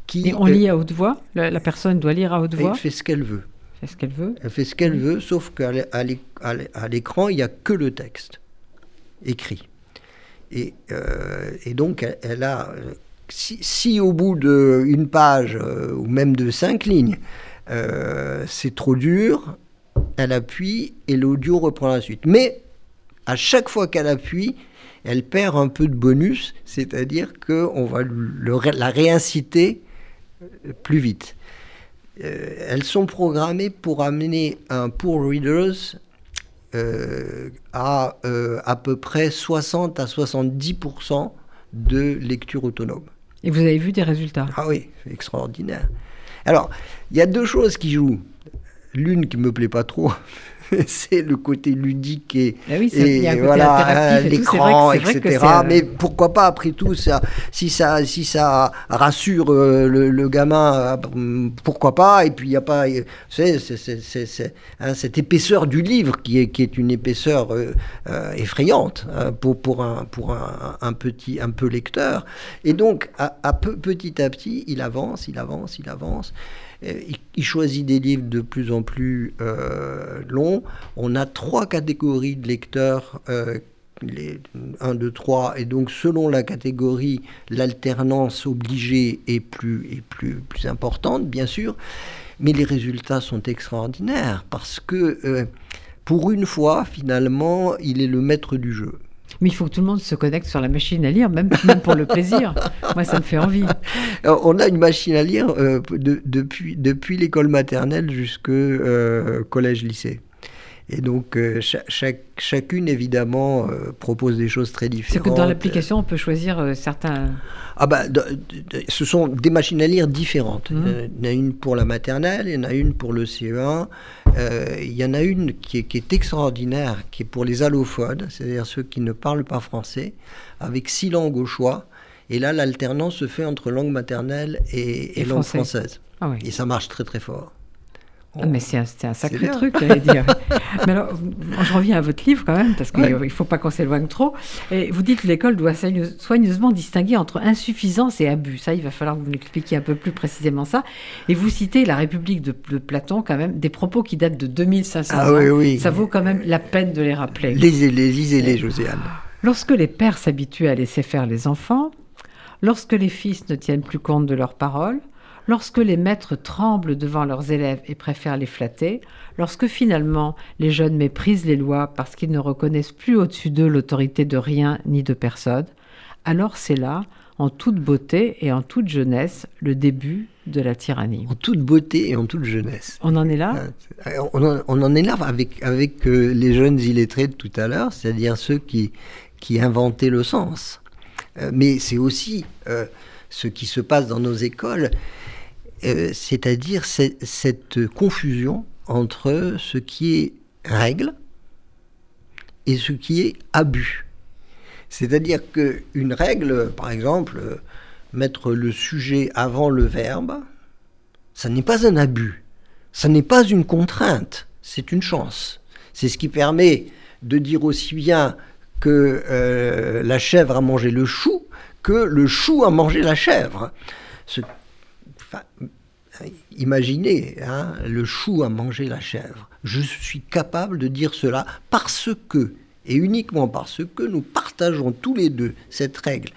qui Et on euh, lit à haute voix? La, la personne doit lire à haute voix? elle fait ce qu'elle veut. C'est ce qu'elle veut. Elle fait ce qu'elle veut, sauf qu'à l'écran, il n'y a que le texte écrit. Et, euh, et donc, elle, elle a. Si, au bout d'une page, euh, ou même de cinq lignes, euh, c'est trop dur, elle appuie et l'audio reprend la suite. Mais à chaque fois qu'elle appuie, elle perd un peu de bonus, c'est-à-dire qu'on va la réinciter euh, plus vite. Elles sont programmées pour amener un Poor Readers à à peu près 60 à 70% de lecture autonome. Et vous avez vu des résultats. Ah oui, extraordinaire. Alors, il y a deux choses qui jouent. L'une qui me plaît pas trop, c'est le côté ludique et, Ah oui, c'est- il y a un et côté voilà, et l'écran, etc. euh, Mais pourquoi pas après tout ça, si ça, si ça rassure euh, le, le gamin, euh, pourquoi pas Et puis il n'y a pas, c'est, hein, cette épaisseur du livre qui est, qui est une épaisseur euh, effrayante euh, pour, pour, un, pour un, un petit, un peu lecteur. Et donc, à, à peu, petit à petit, il avance, il avance, il avance. Il, il choisit des livres de plus en plus euh, longs. On a trois catégories de lecteurs, euh, les 1, 2, 3, et donc selon la catégorie, l'alternance obligée est plus, est plus, plus importante, bien sûr. Mais les résultats sont extraordinaires parce que euh, pour une fois, finalement, il est le maître du jeu. Mais il faut que tout le monde se connecte sur la machine à lire, même, même pour le plaisir. Moi, ça me fait envie. Alors, on a une machine à lire euh, de- depuis, depuis l'école maternelle jusqu'au collège-lycée. Et donc, euh, cha- chaque- chacune, évidemment, euh, propose des choses très C'est différentes. que dans l'application, on peut choisir euh, certains. Ah bah, de- de- de- ce sont des machines à lire différentes. Mhm. Il y en a une pour la maternelle, il y en a une pour le CE1. euh, il y en a une qui est, qui est extraordinaire, qui est pour les allophones, c'est-à-dire ceux qui ne parlent pas français, avec six langues au choix. Et là, l'alternance se fait entre langue maternelle et, et Et langue français. française. Ah oui. Et ça marche très très fort. Ah, mais c'est un, sacré truc, j'allais dire. mais alors, je reviens à votre livre quand même, parce qu'il Ouais. ne faut pas qu'on s'éloigne trop. Et vous dites que l'école doit soigneuse- soigneusement distinguer entre insuffisance et abus. Ça, il va falloir que vous m'expliquiez un peu plus précisément ça. Et vous citez la République de, de Platon, quand même, des propos qui datent de 2500 Ah ans. oui, oui. Ça vaut quand même la peine de les rappeler. Lisez-les, lisez-les, Josiane. Lorsque les pères s'habituent à laisser faire les enfants, lorsque les fils ne tiennent plus compte de leurs paroles, lorsque les maîtres tremblent devant leurs élèves et préfèrent les flatter, lorsque finalement les jeunes méprisent les lois parce qu'ils ne reconnaissent plus au-dessus d'eux l'autorité de rien ni de personne, alors c'est là, en toute beauté et en toute jeunesse, le début de la tyrannie. En toute beauté et en toute jeunesse. On en est là? Euh, On en, on en est là avec, avec euh, les jeunes illettrés de tout à l'heure, c'est-à-dire ceux qui, qui inventaient le sens. Euh, mais c'est aussi euh, ce qui se passe dans nos écoles, euh, c'est-à-dire cette, confusion entre ce qui est règle et ce qui est abus. C'est-à-dire qu'une règle, par exemple, mettre le sujet avant le verbe, ça n'est pas un abus. Ça n'est pas une contrainte, c'est une chance. C'est ce qui permet de dire aussi bien que euh, la chèvre a mangé le chou que le chou a mangé la chèvre. Imaginez, hein, le chou a mangé la chèvre. Je suis capable de dire cela parce que, et uniquement parce que nous partageons tous les deux cette règle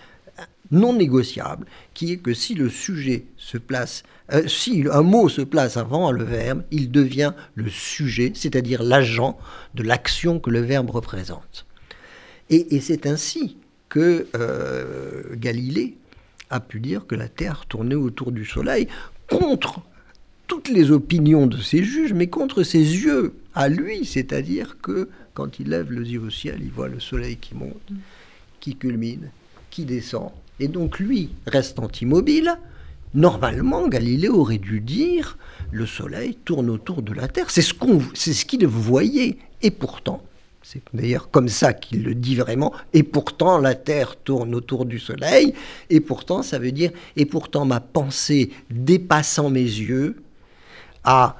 non négociable, qui est que si le sujet se place, euh, si un mot se place avant le verbe, il devient le sujet, c'est-à-dire l'agent de l'action que le verbe représente. Et, c'est ainsi que euh, Galilée a pu dire que la Terre tournait autour du Soleil contre toutes les opinions de ses juges, mais contre ses yeux à lui, c'est-à-dire que quand il lève les yeux au ciel, il voit le Soleil qui monte, qui culmine, qui descend, et donc lui, restant immobile, normalement, Galilée aurait dû dire le Soleil tourne autour de la Terre. C'est ce c'est ce qu'il voyait. Et pourtant, c'est d'ailleurs comme ça qu'il le dit vraiment. Et pourtant, la Terre tourne autour du Soleil. Et pourtant, ça veut dire, et pourtant, ma pensée dépassant mes yeux a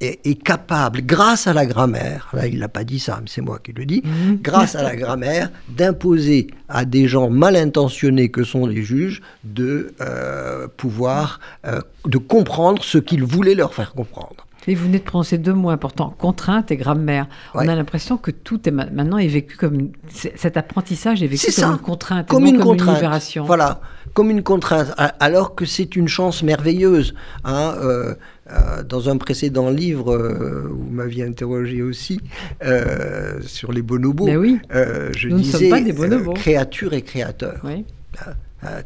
est, capable, grâce à la grammaire, là il n'a pas dit ça, mais c'est moi qui le dis, mhm. grâce à la grammaire, d'imposer à des gens mal intentionnés que sont les juges de euh, pouvoir, euh, de comprendre ce qu'ils voulaient leur faire comprendre. Et vous venez de prononcer deux mots importants, contrainte et grammaire. On a l'impression que tout est maintenant est vécu comme cet apprentissage est vécu comme une contrainte, comme, une, comme une libération. Voilà, comme une contrainte, alors que c'est une chance merveilleuse. Hein, euh, euh, dans un précédent livre, euh, vous m'aviez interrogé aussi sur les bonobos. oui. je disais pas des bonobos. créature et créateur.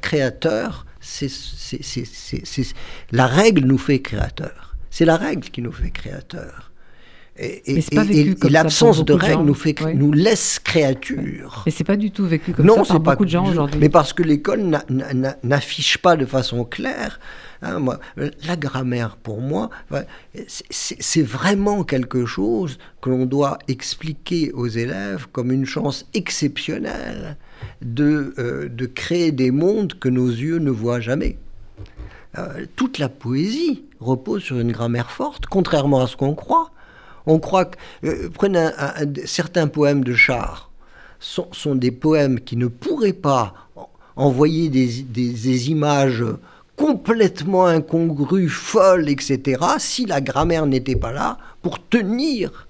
créateur, c'est la règle nous fait créateur. C'est la règle qui nous fait créateur. Et, l'absence de règle nous, fait, nous laisse créature. Mais c'est pas du tout vécu comme ça par beaucoup de gens aujourd'hui. Mais parce que l'école n'affiche pas de façon claire. Hein, moi, la grammaire, pour moi, c'est vraiment quelque chose que l'on doit expliquer aux élèves comme une chance exceptionnelle de, euh, de créer des mondes que nos yeux ne voient jamais. Euh, toute la poésie repose sur une grammaire forte, contrairement à ce qu'on croit. On croit que. Euh, prenez certains poèmes de Char, sont, sont, des poèmes qui ne pourraient pas envoyer des, des, images complètement incongrues, folles, etc., si la grammaire n'était pas là pour tenir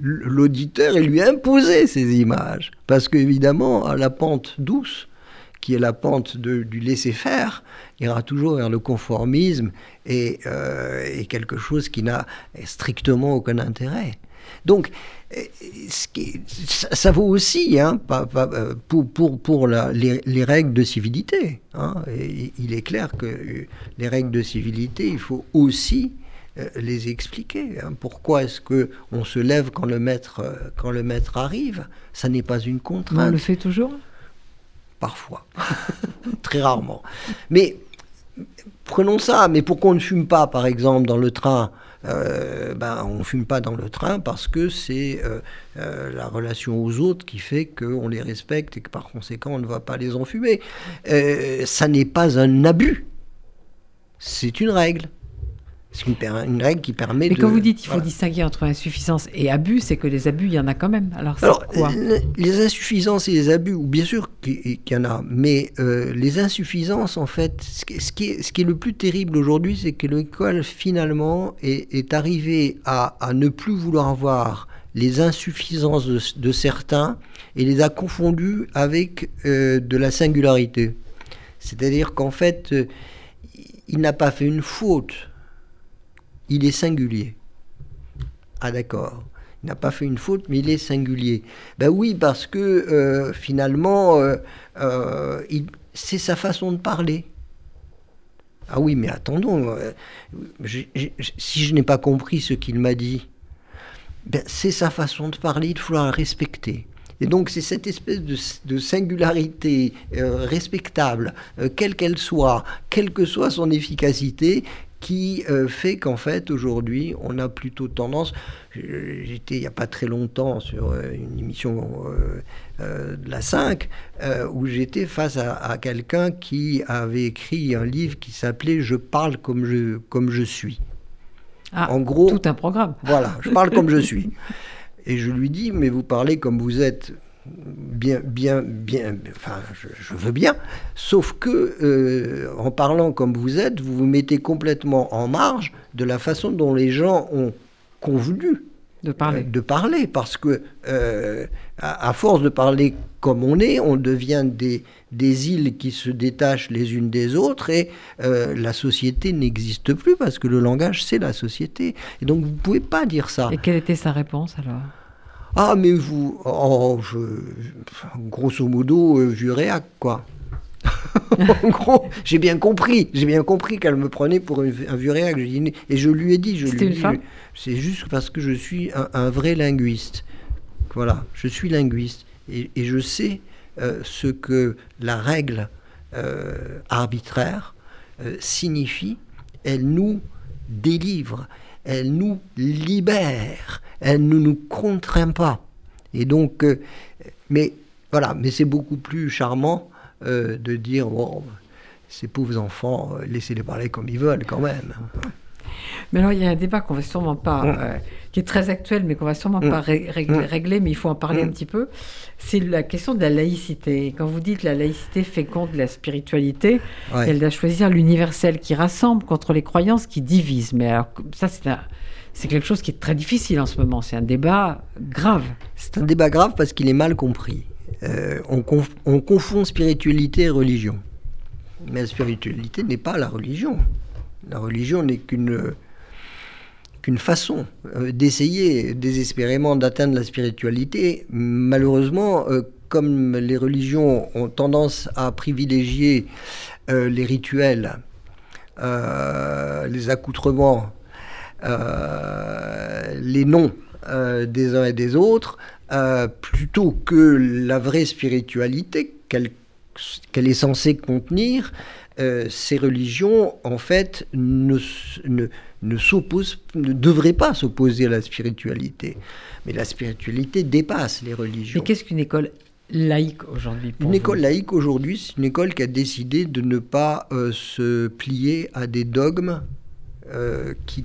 l'auditeur et lui imposer ces images. Parce qu'évidemment, à la pente douce, qui est la pente du laisser-faire, ira toujours vers le conformisme et, euh, quelque chose qui n'a strictement aucun intérêt. Donc, euh, qui, ça, vaut aussi hein, euh, pour, les, règles de civilité. Hein. il est clair que les règles de civilité, il faut aussi les expliquer. Hein. Pourquoi est-ce que on se lève quand le maître arrive? Ça n'est pas une contrainte. On le fait toujours Parfois. Très rarement. Mais prenons ça, mais pourquoi on ne fume pas, par exemple, dans le train? Euh, ben, on ne fume pas dans le train parce que c'est euh, euh, la relation aux autres qui fait qu'on les respecte et que par conséquent on ne va pas les enfumer. ça n'est pas un abus, c'est une règle. C'est une, règle qui permet Mais quand vous dites qu'il faut distinguer entre insuffisance et abus, c'est que les abus, il y en a quand même. Alors, Alors quoi Les insuffisances et les abus, bien sûr qu'il y en a, mais euh, les insuffisances, en fait, ce qui est, ce qui est le plus terrible aujourd'hui, c'est que l'école, finalement, est, est arrivée à, à, ne plus vouloir voir les insuffisances de, certains et les a confondues avec euh, de la singularité. C'est-à-dire qu'en fait, euh, il n'a pas fait une faute il est singulier. Ah d'accord. Il n'a pas fait une faute, mais il est singulier. Ben oui, parce que euh, finalement, euh, euh, c'est sa façon de parler. Ah oui, mais attendons, si je n'ai pas compris ce qu'il m'a dit, ben, c'est sa façon de parler, il faut la respecter. Et donc c'est cette espèce de, singularité respectable, quelle qu'elle soit, quelle que soit son efficacité, qui euh, fait qu'en fait aujourd'hui on a plutôt tendance, j'étais il n'y a pas très longtemps sur euh, une émission euh, de la 5 où j'étais face à, quelqu'un qui avait écrit un livre qui s'appelait Je parle comme je, comme je suis. Ah, en gros, tout un programme. Voilà, je parle comme je suis. Et je lui dis, mais vous parlez comme vous êtes bien, bien, bien, enfin, je, veux bien, sauf que euh, en parlant comme vous êtes, vous vous mettez complètement en marge de la façon dont les gens ont convenu de parler. de parler, parce que euh, à, force de parler comme on est, on devient des, des îles qui se détachent les unes des autres et euh, la société n'existe plus parce que le langage c'est la société. Et donc vous ne pouvez pas dire ça. Et quelle était sa réponse alors? Ah, mais vous, oh, je, grosso modo, euh, vu réac, quoi. en gros, j'ai bien compris, j'ai bien compris qu'elle me prenait pour un, vieux réac. Et je lui ai dit, je lui ai dit, c'est juste parce que je suis un, vrai linguiste. Voilà, je suis linguiste et, je sais euh, ce que la règle euh, arbitraire signifie. Elle nous délivre, elle nous libère, elle ne nous contraint pas. Et donc, euh, mais voilà, mais c'est beaucoup plus charmant euh, de dire bon, ces pauvres enfants, euh, laissez-les parler comme ils veulent quand même. Mais alors, il y a un débat qu'on va sûrement pas, mm. qui est très actuel, mais qu'on va sûrement mm. pas mm. régler, mais il faut en parler un petit peu. C'est la question de la laïcité. Quand vous dites la laïcité féconde la spiritualité, elle doit choisir l'universel qui rassemble contre les croyances qui divisent. Mais alors, ça, c'est un c'est quelque chose qui est très difficile en ce moment. C'est un débat grave. C'est un débat grave parce qu'il est mal compris. Euh, on, confond spiritualité et religion. Mais la spiritualité n'est pas la religion. La religion n'est qu'une qu'une façon euh, d'essayer désespérément d'atteindre la spiritualité. Malheureusement, euh, comme les religions ont tendance à privilégier les rituels, les accoutrements, euh, les noms euh, des uns et des autres, euh, plutôt que la vraie spiritualité qu'elle est censée contenir, ces religions, en fait, ne, ne, ne, ne devraient pas s'opposer à la spiritualité. Mais la spiritualité dépasse les religions. Mais qu'est-ce qu'une école laïque aujourd'hui Une école laïque aujourd'hui, c'est une école qui a décidé de ne pas se plier à des dogmes qui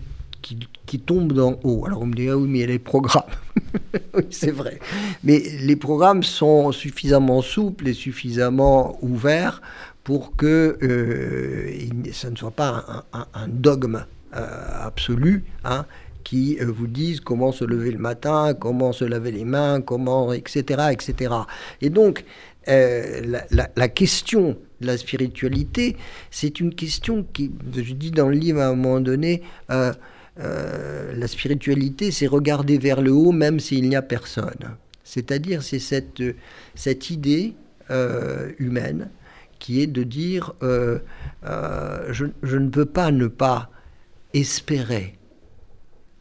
qui, tombe d'en haut. Alors on me dit, ah oui, mais il y a les programmes. oui, c'est vrai. Mais les programmes sont suffisamment souples et suffisamment ouverts pour que euh, ça ne soit pas un, dogme euh, absolu. Hein, qui euh, vous dise comment se lever le matin, comment se laver les mains, comment, etc., etc. Et donc, la, la, question de la spiritualité, c'est une question qui, je dis dans le livre à un moment donné, euh, la spiritualité, c'est regarder vers le haut même s'il n'y a personne. C'est-à-dire, c'est cette, cette idée euh, humaine qui est de dire euh, je, je, ne peux pas ne pas espérer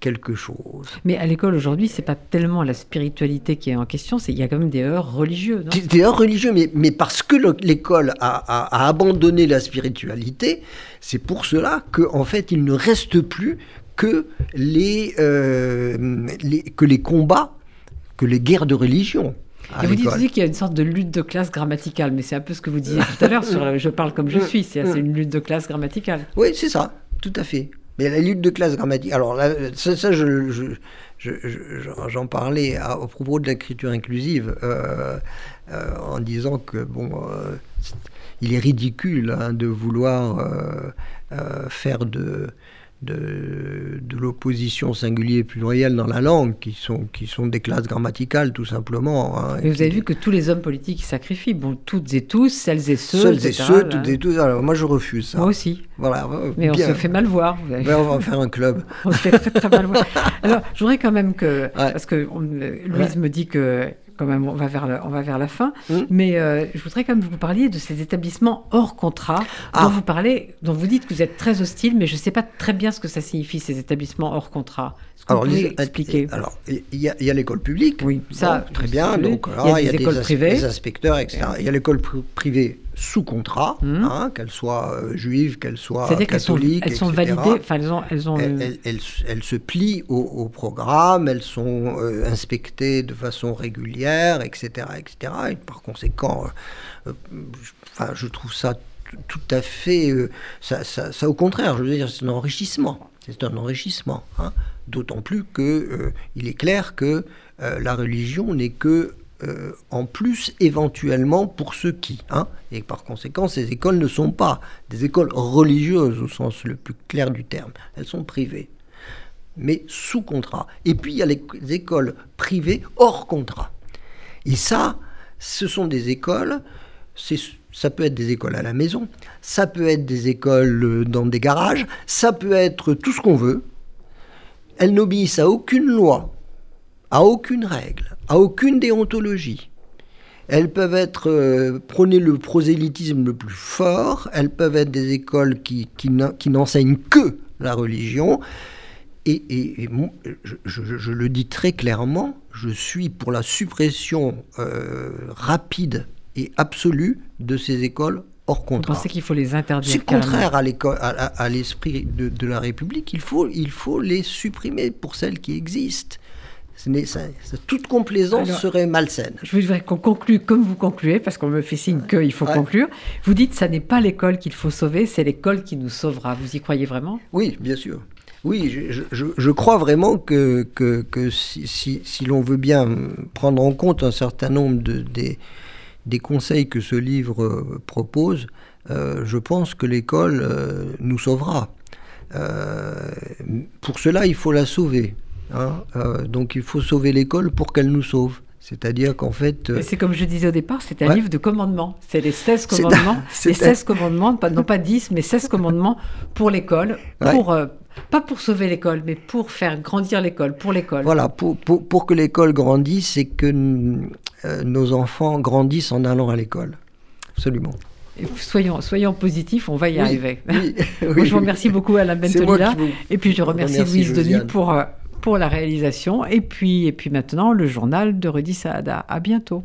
quelque chose. Mais à l'école aujourd'hui, c'est pas tellement la spiritualité qui est en question, c'est il y a quand même des heures religieux. des heures religieux, mais, mais parce que l'école a, a, abandonné la spiritualité, c'est pour cela qu'en en fait, il ne reste plus que les, euh, les, que les combats, que les guerres de religion. Et vous dites aussi qu'il y a une sorte de lutte de classe grammaticale, mais c'est un peu ce que vous disiez tout à l'heure sur Je parle comme je suis, c'est une lutte de classe grammaticale. Oui, c'est ça, tout à fait. Mais la lutte de classe grammaticale, alors ça, je, j'en parlais au propos de l'écriture inclusive euh, euh, en disant que bon, il est ridicule hein, de vouloir faire de de, de l'opposition singulier pluriel dans la langue, qui sont, qui sont des classes grammaticales tout simplement. Hein, et vous avez vu que tous les hommes politiques sacrifient, bon, toutes et tous, celles et ceux. Celles et ceux, toutes et tous. Alors moi je refuse ça. Moi aussi. Voilà. Mais on se fait mal voir. on va faire un club. on se fait très, très mal voir. Alors je voudrais quand même que, parce que Louise me dit que quand même, on va vers, la, on va vers la fin. Mmh. Mais euh, je voudrais quand même que vous parliez de ces établissements hors contrat dont ah. vous parlez, dont vous dites que vous êtes très hostile, mais je ne sais pas très bien ce que ça signifie, ces établissements hors contrat. Alors, pouvez expliquer? Alors, il y, a l'école publique. Oui, ça. très bien. Donc, il y a, des, écoles privées. Des inspecteurs, etc. Il y a l'école privée sous contrat, mmh. hein, qu'elle soit euh, juive, qu'elle soit catholique, elles sont, elles sont validées, enfin elles ont, elles, ont elles, se plient au, programme, elles sont euh, inspectées de façon régulière, etc., etc. Et par conséquent, euh, enfin, je trouve ça tout à fait, ça, ça, ça, au contraire, je veux dire, c'est un enrichissement, c'est un enrichissement, hein. d'autant plus que il est clair que la religion n'est que euh, en plus éventuellement pour ceux qui. Hein, et par conséquent, ces écoles ne sont pas des écoles religieuses au sens le plus clair du terme. Elles sont privées, mais sous contrat. Et puis il y a les écoles privées hors contrat. Et ça, ce sont des écoles, ça peut être des écoles à la maison, ça peut être des écoles euh, dans des garages, ça peut être tout ce qu'on veut. Elles n'obéissent à aucune loi, à aucune règle à aucune déontologie. Elles peuvent être euh, prôner le prosélytisme le plus fort, elles peuvent être des écoles qui, qui n'enseignent que la religion. Et, je, le dis très clairement, je suis pour la suppression euh, rapide et absolue de ces écoles hors contrat. Vous pensez qu'il faut les interdire C'est contraire à, à l'esprit de, de, la République. Il faut, il faut les supprimer pour celles qui existent toute complaisance serait malsaine. Je voudrais qu'on conclue comme vous concluez, parce qu'on me fait signe qu'il faut conclure. Vous dites que ce n'est pas l'école qu'il faut sauver, c'est l'école qui nous sauvera. Vous y croyez vraiment? Oui, bien sûr. Oui, je, crois vraiment que, que, si, l'on veut bien prendre en compte un certain nombre de, des, conseils que ce livre euh, propose, euh, je pense que l'école euh, nous sauvera. pour cela, il faut la sauver. Hein, euh, donc il faut sauver l'école pour qu'elle nous sauve. C'est-à-dire qu'en fait. Euh, c'est comme je disais au départ, c'est un livre de commandements. C'est les 16 commandements. Les 16 commandements, non pas 10, mais 16 commandements pour l'école. Pour, euh, pas pour sauver l'école, mais pour faire grandir l'école, pour l'école. Voilà, pour, pour, pour que l'école grandisse et que nos enfants grandissent en allant à l'école. Absolument. soyons, soyons positifs, on va y arriver. je vous remercie beaucoup Alain Bentolila. Et puis je remercie Louise Denis pour, pour la réalisation. Et puis, et puis maintenant, le journal de Rudy Saada. À bientôt.